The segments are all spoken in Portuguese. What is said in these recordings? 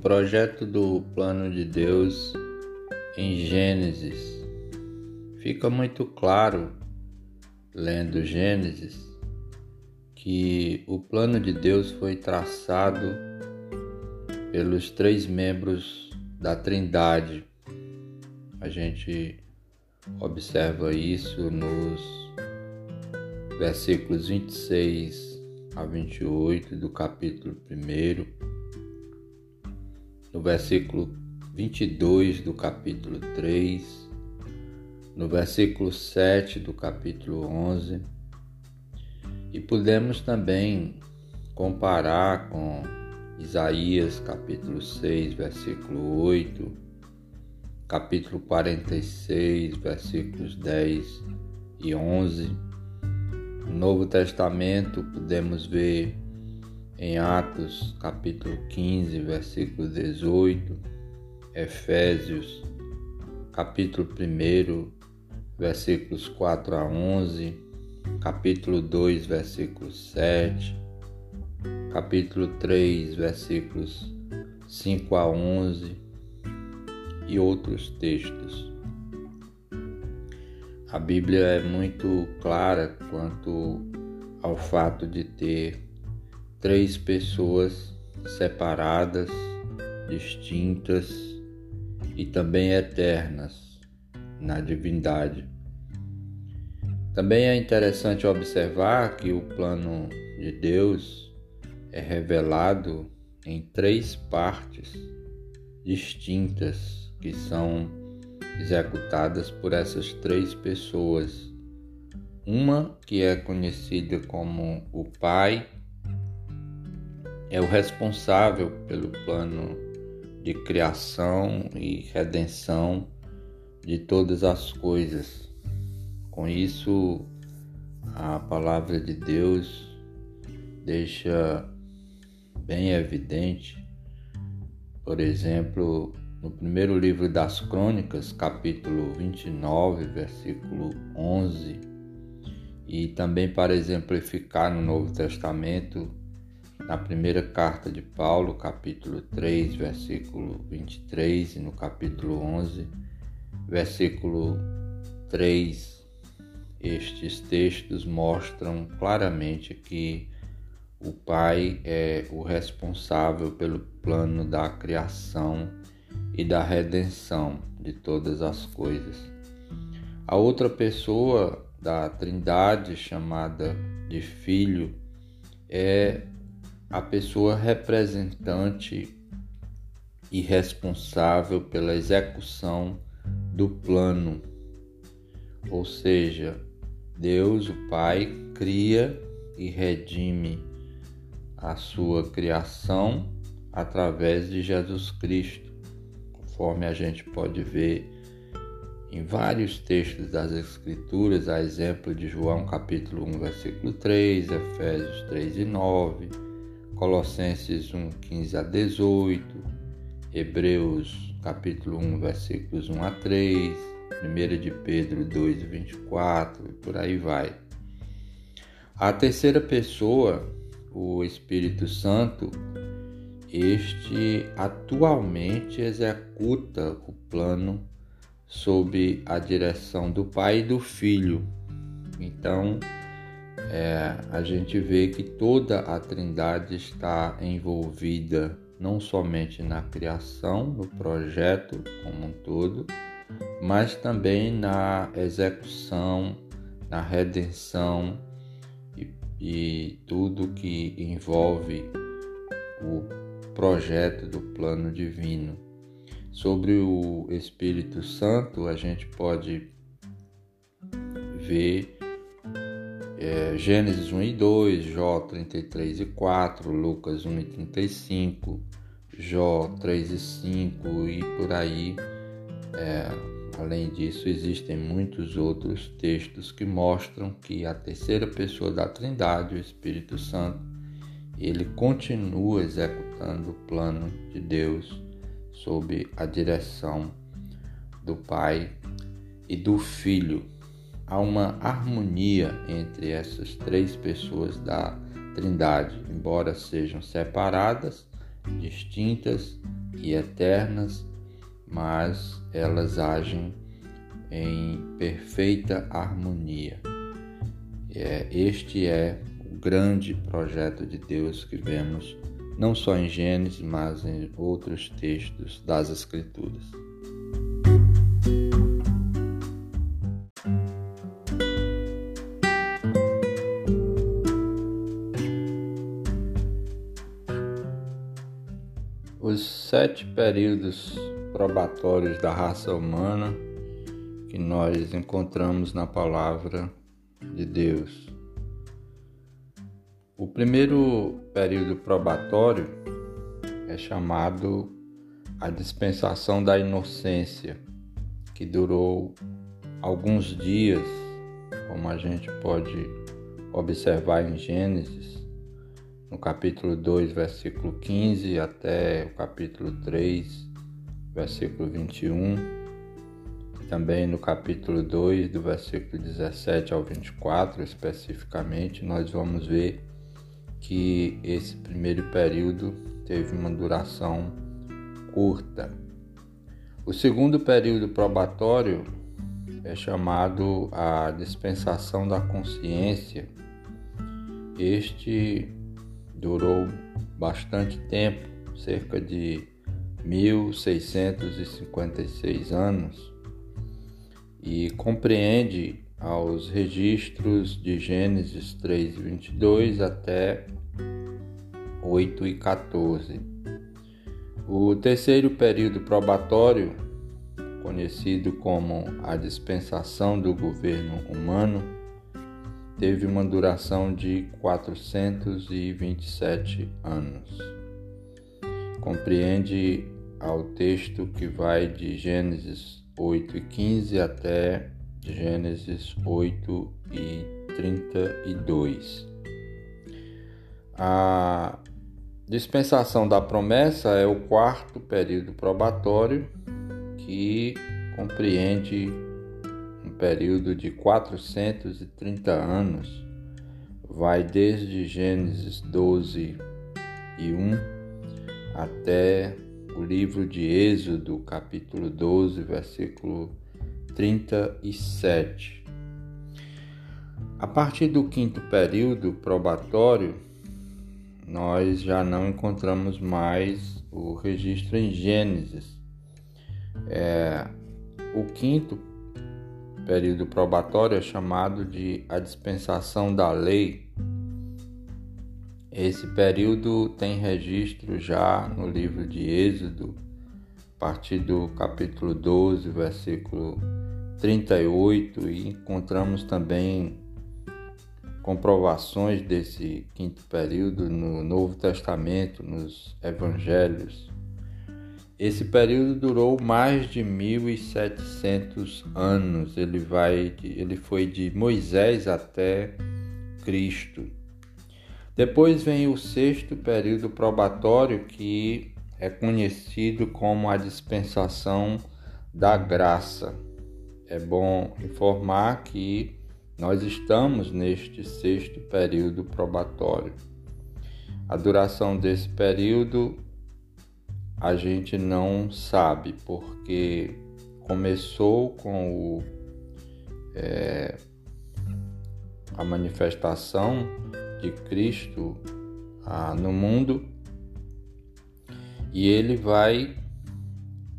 projeto do plano de Deus em Gênesis. Fica muito claro, lendo Gênesis, que o plano de Deus foi traçado pelos três membros da Trindade. A gente observa isso nos versículos 26 a 28 do capítulo 1 no versículo 22 do capítulo 3, no versículo 7 do capítulo 11, e podemos também comparar com Isaías capítulo 6, versículo 8, capítulo 46, versículos 10 e 11. No Novo Testamento podemos ver em Atos capítulo 15, versículo 18, Efésios capítulo 1, versículos 4 a 11, capítulo 2, versículo 7, capítulo 3, versículos 5 a 11 e outros textos. A Bíblia é muito clara quanto ao fato de ter três pessoas separadas, distintas e também eternas na divindade. Também é interessante observar que o plano de Deus é revelado em três partes distintas que são executadas por essas três pessoas. Uma que é conhecida como o Pai, é o responsável pelo plano de criação e redenção de todas as coisas. Com isso, a palavra de Deus deixa bem evidente, por exemplo, no primeiro livro das Crônicas, capítulo 29, versículo 11, e também para exemplificar no Novo Testamento, na primeira carta de Paulo, capítulo 3, versículo 23, e no capítulo 11, versículo 3, estes textos mostram claramente que o Pai é o responsável pelo plano da criação e da redenção de todas as coisas. A outra pessoa da Trindade, chamada de Filho, é a pessoa representante e responsável pela execução do plano. Ou seja, Deus, o Pai, cria e redime a sua criação através de Jesus Cristo, conforme a gente pode ver em vários textos das Escrituras, a exemplo de João capítulo 1, versículo 3, Efésios 3 e 9, Colossenses 1, 15 a 18, Hebreus capítulo 1, versículos 1 a 3, 1 de Pedro 2, 24 e por aí vai. A terceira pessoa, o Espírito Santo, este atualmente executa o plano sob a direção do Pai e do Filho. Então, é, a gente vê que toda a Trindade está envolvida não somente na criação, no projeto como um todo, mas também na execução, na redenção e, e tudo que envolve o projeto do plano divino. Sobre o Espírito Santo, a gente pode ver é, Gênesis 1 e 2, Jó 33 e 4, Lucas 1 e 35, Jó 3 e 5 e por aí. É, além disso, existem muitos outros textos que mostram que a terceira pessoa da Trindade, o Espírito Santo, ele continua executando o plano de Deus sob a direção do Pai e do Filho há uma harmonia entre essas três pessoas da Trindade, embora sejam separadas, distintas e eternas, mas elas agem em perfeita harmonia. É, este é o grande projeto de Deus que vemos não só em Gênesis, mas em outros textos das Escrituras. Sete períodos probatórios da raça humana que nós encontramos na palavra de Deus. O primeiro período probatório é chamado a dispensação da inocência, que durou alguns dias, como a gente pode observar em Gênesis, no capítulo 2, versículo 15 até o capítulo 3, versículo 21, também no capítulo 2, do versículo 17 ao 24, especificamente, nós vamos ver que esse primeiro período teve uma duração curta. O segundo período probatório é chamado a dispensação da consciência. Este durou bastante tempo, cerca de 1656 anos, e compreende aos registros de Gênesis 3 e 22 até 8 e 14. O terceiro período probatório, conhecido como a dispensação do governo humano, teve uma duração de 427 anos. Compreende ao texto que vai de Gênesis 8 e 15 até Gênesis 8 e 32. A dispensação da promessa é o quarto período probatório que compreende período de 430 anos. Vai desde Gênesis 12 e 1 até o livro de Êxodo, capítulo 12, versículo 37. A partir do quinto período probatório, nós já não encontramos mais o registro em Gênesis. É, o quinto período probatório é chamado de a dispensação da lei. Esse período tem registro já no livro de Êxodo, a partir do capítulo 12, versículo 38 e encontramos também comprovações desse quinto período no Novo Testamento, nos Evangelhos. Esse período durou mais de 1700 anos. Ele vai ele foi de Moisés até Cristo. Depois vem o sexto período probatório que é conhecido como a dispensação da graça é bom informar que nós estamos neste sexto período probatório. A duração desse período a gente não sabe, porque começou com o, é, a manifestação de Cristo ah, no mundo e ele vai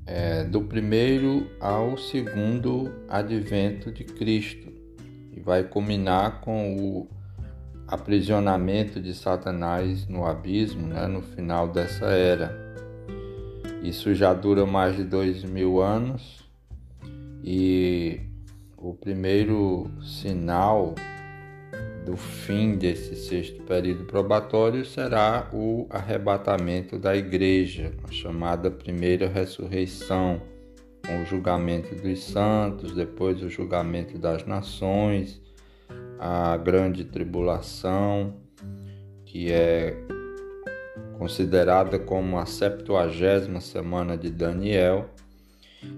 é, do primeiro ao segundo advento de Cristo e vai culminar com o aprisionamento de Satanás no abismo né, no final dessa era. Isso já dura mais de dois mil anos. E o primeiro sinal do fim desse sexto período probatório será o arrebatamento da igreja, a chamada primeira ressurreição, com o julgamento dos santos, depois o julgamento das nações, a grande tribulação, que é considerada como a septuagésima semana de Daniel.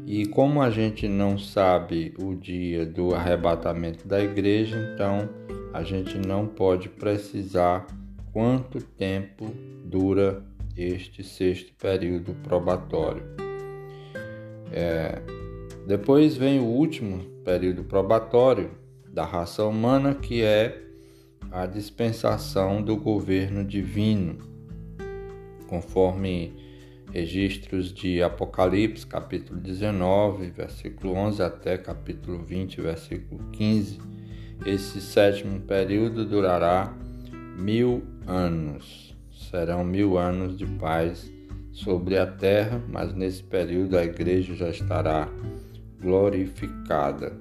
E como a gente não sabe o dia do arrebatamento da igreja, então a gente não pode precisar quanto tempo dura este sexto período probatório. É, depois vem o último período probatório da raça humana, que é a dispensação do governo divino, conforme registros de Apocalipse, capítulo 19, versículo 11 até capítulo 20, versículo 15. Esse sétimo período durará mil anos. Serão mil anos de paz sobre a terra, mas nesse período a igreja já estará glorificada.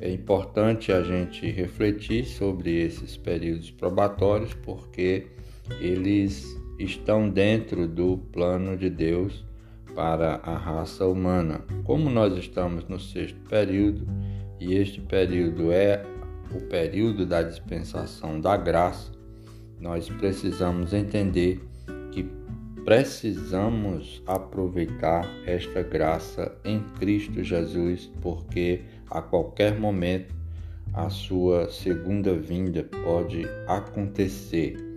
É importante a gente refletir sobre esses períodos probatórios porque eles estão dentro do plano de Deus para a raça humana. Como nós estamos no sexto período e este período é o período da dispensação da graça, nós precisamos entender que precisamos aproveitar esta graça em Cristo Jesus, porque a qualquer momento a sua segunda vinda pode acontecer